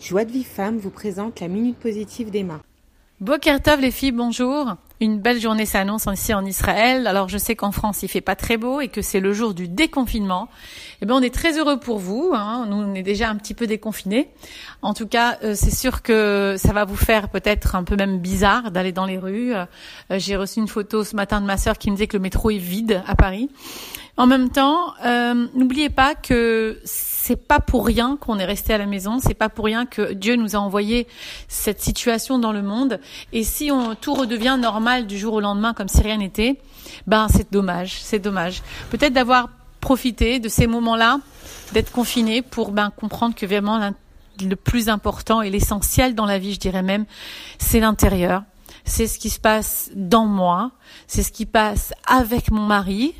Joie de vie femme vous présente la minute positive d'Emma. Bokertov les filles, bonjour. Une belle journée s'annonce ici en Israël. Alors je sais qu'en France il fait pas très beau et que c'est le jour du déconfinement. Eh bien on est très heureux pour vous. Hein. Nous on est déjà un petit peu déconfinés. En tout cas euh, c'est sûr que ça va vous faire peut-être un peu même bizarre d'aller dans les rues. Euh, j'ai reçu une photo ce matin de ma sœur qui me disait que le métro est vide à Paris. En même temps, euh, n'oubliez pas que c'est pas pour rien qu'on est resté à la maison, c'est pas pour rien que Dieu nous a envoyé cette situation dans le monde. Et si on, tout redevient normal du jour au lendemain comme si rien n'était, ben c'est dommage, c'est dommage. Peut-être d'avoir profité de ces moments-là, d'être confiné pour ben comprendre que vraiment le plus important et l'essentiel dans la vie, je dirais même, c'est l'intérieur. C'est ce qui se passe dans moi, c'est ce qui passe avec mon mari,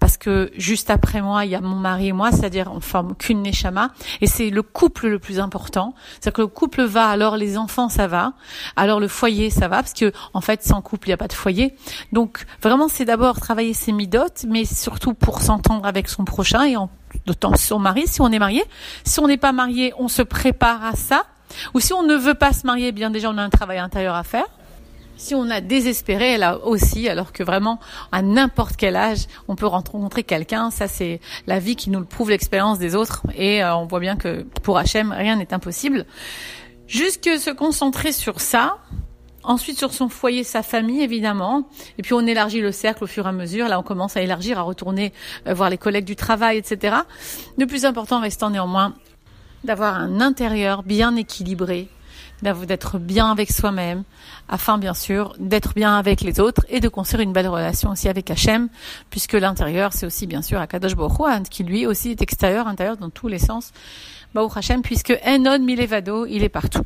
parce que juste après moi, il y a mon mari et moi, c'est-à-dire on forme qu'une neshama, et c'est le couple le plus important. C'est-à-dire que le couple va, alors les enfants ça va, alors le foyer ça va, parce que en fait sans couple il n'y a pas de foyer. Donc vraiment c'est d'abord travailler ses midotes, mais surtout pour s'entendre avec son prochain et en d'autant son mari si on est marié. Si on n'est pas marié, on se prépare à ça. Ou si on ne veut pas se marier, bien déjà on a un travail intérieur à faire si on a désespéré là aussi, alors que vraiment à n'importe quel âge, on peut rencontrer quelqu'un, ça c'est la vie qui nous le prouve, l'expérience des autres, et euh, on voit bien que pour Hachem, rien n'est impossible. Juste que se concentrer sur ça, Ensuite, sur son foyer, sa famille, évidemment. Et puis, on élargit le cercle au fur et à mesure. Là, on commence à élargir, à retourner euh, voir les collègues du travail, etc. Le plus important restant néanmoins d'avoir un intérieur bien équilibré, d'être bien avec soi-même, afin bien sûr d'être bien avec les autres et de construire une belle relation aussi avec Hachem, puisque l'intérieur c'est aussi bien sûr Akadosh Baruch Hu, qui lui aussi est extérieur, intérieur dans tous les sens, Baruch Hachem, puisque Enon Milevado, il est partout.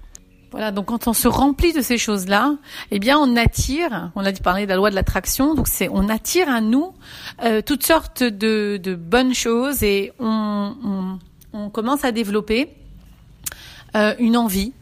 Voilà, donc quand on se remplit de ces choses-là, eh bien on attire, on a parlé de la loi de l'attraction, donc c'est on attire à nous euh, toutes sortes de, de, bonnes choses et on, on, on commence à développer euh, une envie,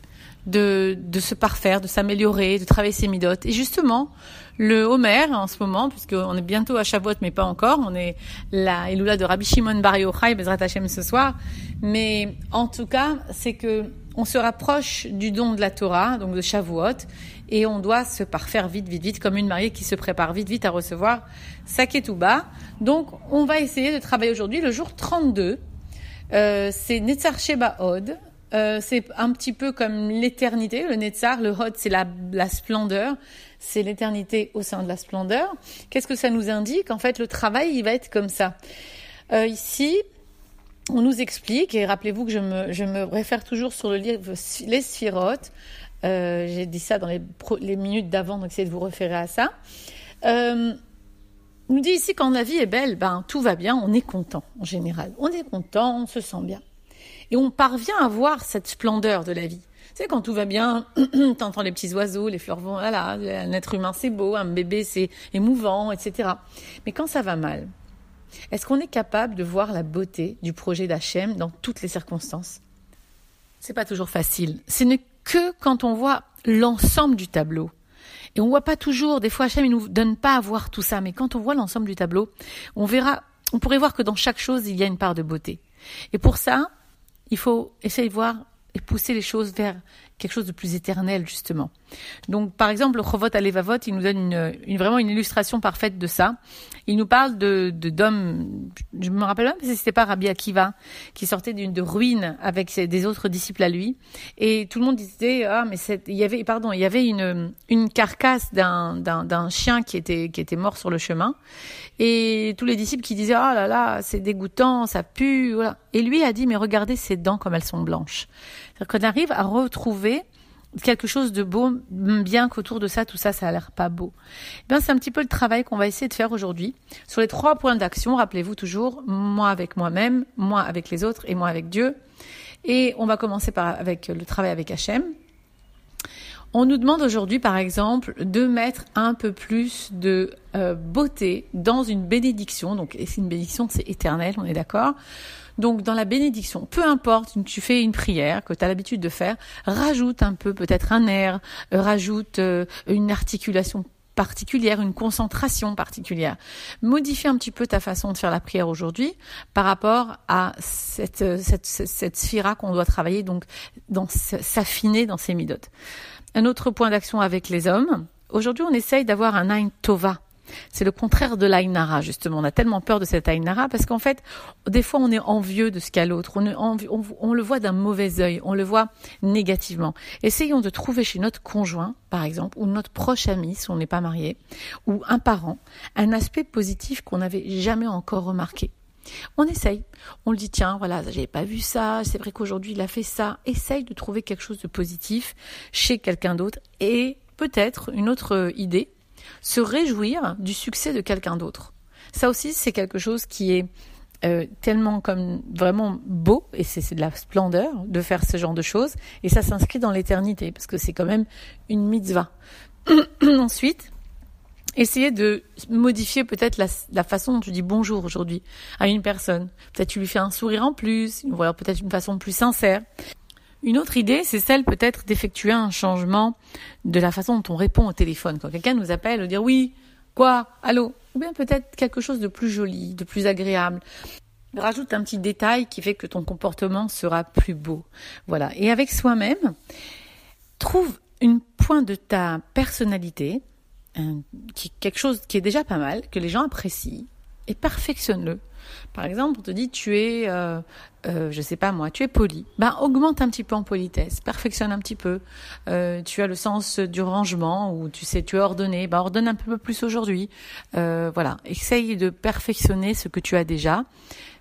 de, de se parfaire, de s'améliorer, de travailler ses midotes. Et justement, le Homer en ce moment, puisqu'on est bientôt à Shavuot, mais pas encore, on est la Elula de Rabbi Shimon Bar Yochai, Bezrat Hashem ce soir. Mais en tout cas, c'est que on se rapproche du don de la Torah, donc de Shavuot, et on doit se parfaire vite, vite, vite, comme une mariée qui se prépare vite, vite à recevoir sa ketouba. Donc, on va essayer de travailler aujourd'hui le jour 32. Euh, c'est Netzar Sheba Od, euh, c'est un petit peu comme l'éternité. Le Netzar, le Hod, c'est la, splendeur. C'est l'éternité au sein de la splendeur. Qu'est-ce que ça nous indique? En fait, le travail, il va être comme ça. Euh, ici, on nous explique, et rappelez-vous que je me, réfère toujours sur le livre Les Sphirotes. Euh, J'ai dit ça dans les, minutes d'avant, donc essayez de vous référer à ça. On nous dit ici quand la vie est belle, ben tout va bien, on est content en général. On est content, on se sent bien. Et on parvient à voir cette splendeur de la vie. Tu sais, quand tout va bien, t'entends les petits oiseaux, les fleurs vont, voilà, un être humain c'est beau, un bébé c'est émouvant, etc. Mais quand ça va mal, est-ce qu'on est capable de voir la beauté du projet d'Hachem dans toutes les circonstances? C'est pas toujours facile. Ce n'est que quand on voit l'ensemble du tableau. Et on voit pas toujours, des fois Hachem il nous donne pas à voir tout ça, mais quand on voit l'ensemble du tableau, on verra, on pourrait voir que dans chaque chose il y a une part de beauté. Et pour ça, il faut essayer de voir et pousser les choses vers quelque chose de plus éternel justement. Donc par exemple le Chovot Alevavot, il nous donne vraiment une illustration parfaite de ça. Il nous parle de d'hommes, je me rappelle même si c'était pas Rabbi Akiva qui sortait d'une de ruine avec des autres disciples à lui et tout le monde disait ah mais il y avait pardon il y avait une une carcasse d'un chien qui était qui était mort sur le chemin et tous les disciples qui disaient oh là là c'est dégoûtant ça pue voilà et lui a dit mais regardez ses dents comme elles sont blanches. Qu'on arrive à retrouver quelque chose de beau, bien qu'autour de ça, tout ça, ça a l'air pas beau. Eh bien, c'est un petit peu le travail qu'on va essayer de faire aujourd'hui sur les trois points d'action. Rappelez-vous toujours, moi avec moi-même, moi avec les autres et moi avec Dieu. Et on va commencer par avec le travail avec Hachem. On nous demande aujourd'hui, par exemple, de mettre un peu plus de euh, beauté dans une bénédiction. Donc, c'est une bénédiction, c'est éternel, on est d'accord. Donc dans la bénédiction, peu importe, tu fais une prière que tu as l'habitude de faire, rajoute un peu peut-être un air, euh, rajoute euh, une articulation particulière, une concentration particulière. Modifie un petit peu ta façon de faire la prière aujourd'hui par rapport à cette, cette, cette sphira qu'on doit travailler, donc dans s'affiner dans ses midotes. Un autre point d'action avec les hommes. Aujourd'hui, on essaye d'avoir un Ain Tova c'est le contraire de l'Ainara, justement. On a tellement peur de cette Aïnara parce qu'en fait, des fois, on est envieux de ce qu'a l'autre. On, on, le voit d'un mauvais œil, on le voit négativement. Essayons de trouver chez notre conjoint, par exemple, ou notre proche ami, si on n'est pas marié, ou un parent, un aspect positif qu'on n'avait jamais encore remarqué. On essaye. On le dit, tiens, voilà, j'avais pas vu ça, c'est vrai qu'aujourd'hui il a fait ça. Essaye de trouver quelque chose de positif chez quelqu'un d'autre et peut-être une autre idée, se réjouir du succès de quelqu'un d'autre. Ça aussi, c'est quelque chose qui est euh, tellement comme vraiment beau et c'est de la splendeur de faire ce genre de choses et ça s'inscrit dans l'éternité parce que c'est quand même une mitzvah. Ensuite, essayez de modifier peut-être la, la, façon dont tu dis bonjour aujourd'hui à une personne. Peut-être tu lui fais un sourire en plus, ou alors peut-être une façon plus sincère. Une autre idée, c'est celle peut-être d'effectuer un changement de la façon dont on répond au téléphone. Quand quelqu'un nous appelle, de dire oui, quoi, allô, ou bien peut-être quelque chose de plus joli, de plus agréable. Rajoute un petit détail qui fait que ton comportement sera plus beau. Voilà. Et avec soi-même, trouve une point de ta personnalité, quelque chose qui est déjà pas mal, que les gens apprécient, et perfectionne-le. Par exemple, on te dit tu es, euh, euh, je sais pas moi, tu es poli. Ben augmente un petit peu en politesse, perfectionne un petit peu. Euh, tu as le sens du rangement ou tu sais tu es ordonné, ben ordonne un peu plus aujourd'hui. Euh, voilà, essaye de perfectionner ce que tu as déjà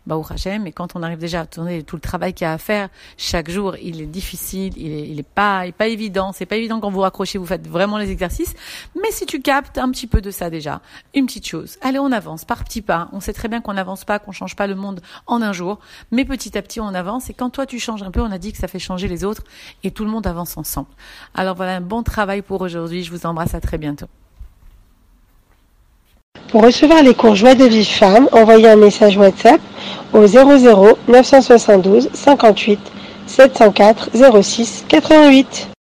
bah, au Hachem, mais quand on arrive déjà à tourner tout le travail qu'il y a à faire chaque jour, il est difficile, il est, il est pas, il est pas évident. C'est pas évident quand vous raccrochez, vous faites vraiment les exercices. Mais si tu captes un petit peu de ça déjà, une petite chose. Allez, on avance par petits pas. On sait très bien qu'on n'avance pas, qu'on change pas le monde en un jour, mais petit à petit on avance. Et quand toi tu changes un peu, on a dit que ça fait changer les autres et tout le monde avance ensemble. Alors voilà un bon travail pour aujourd'hui. Je vous embrasse à très bientôt. Pour recevoir les cours Joie de vie femme, envoyez un message WhatsApp au 00 972 58 704 06 88.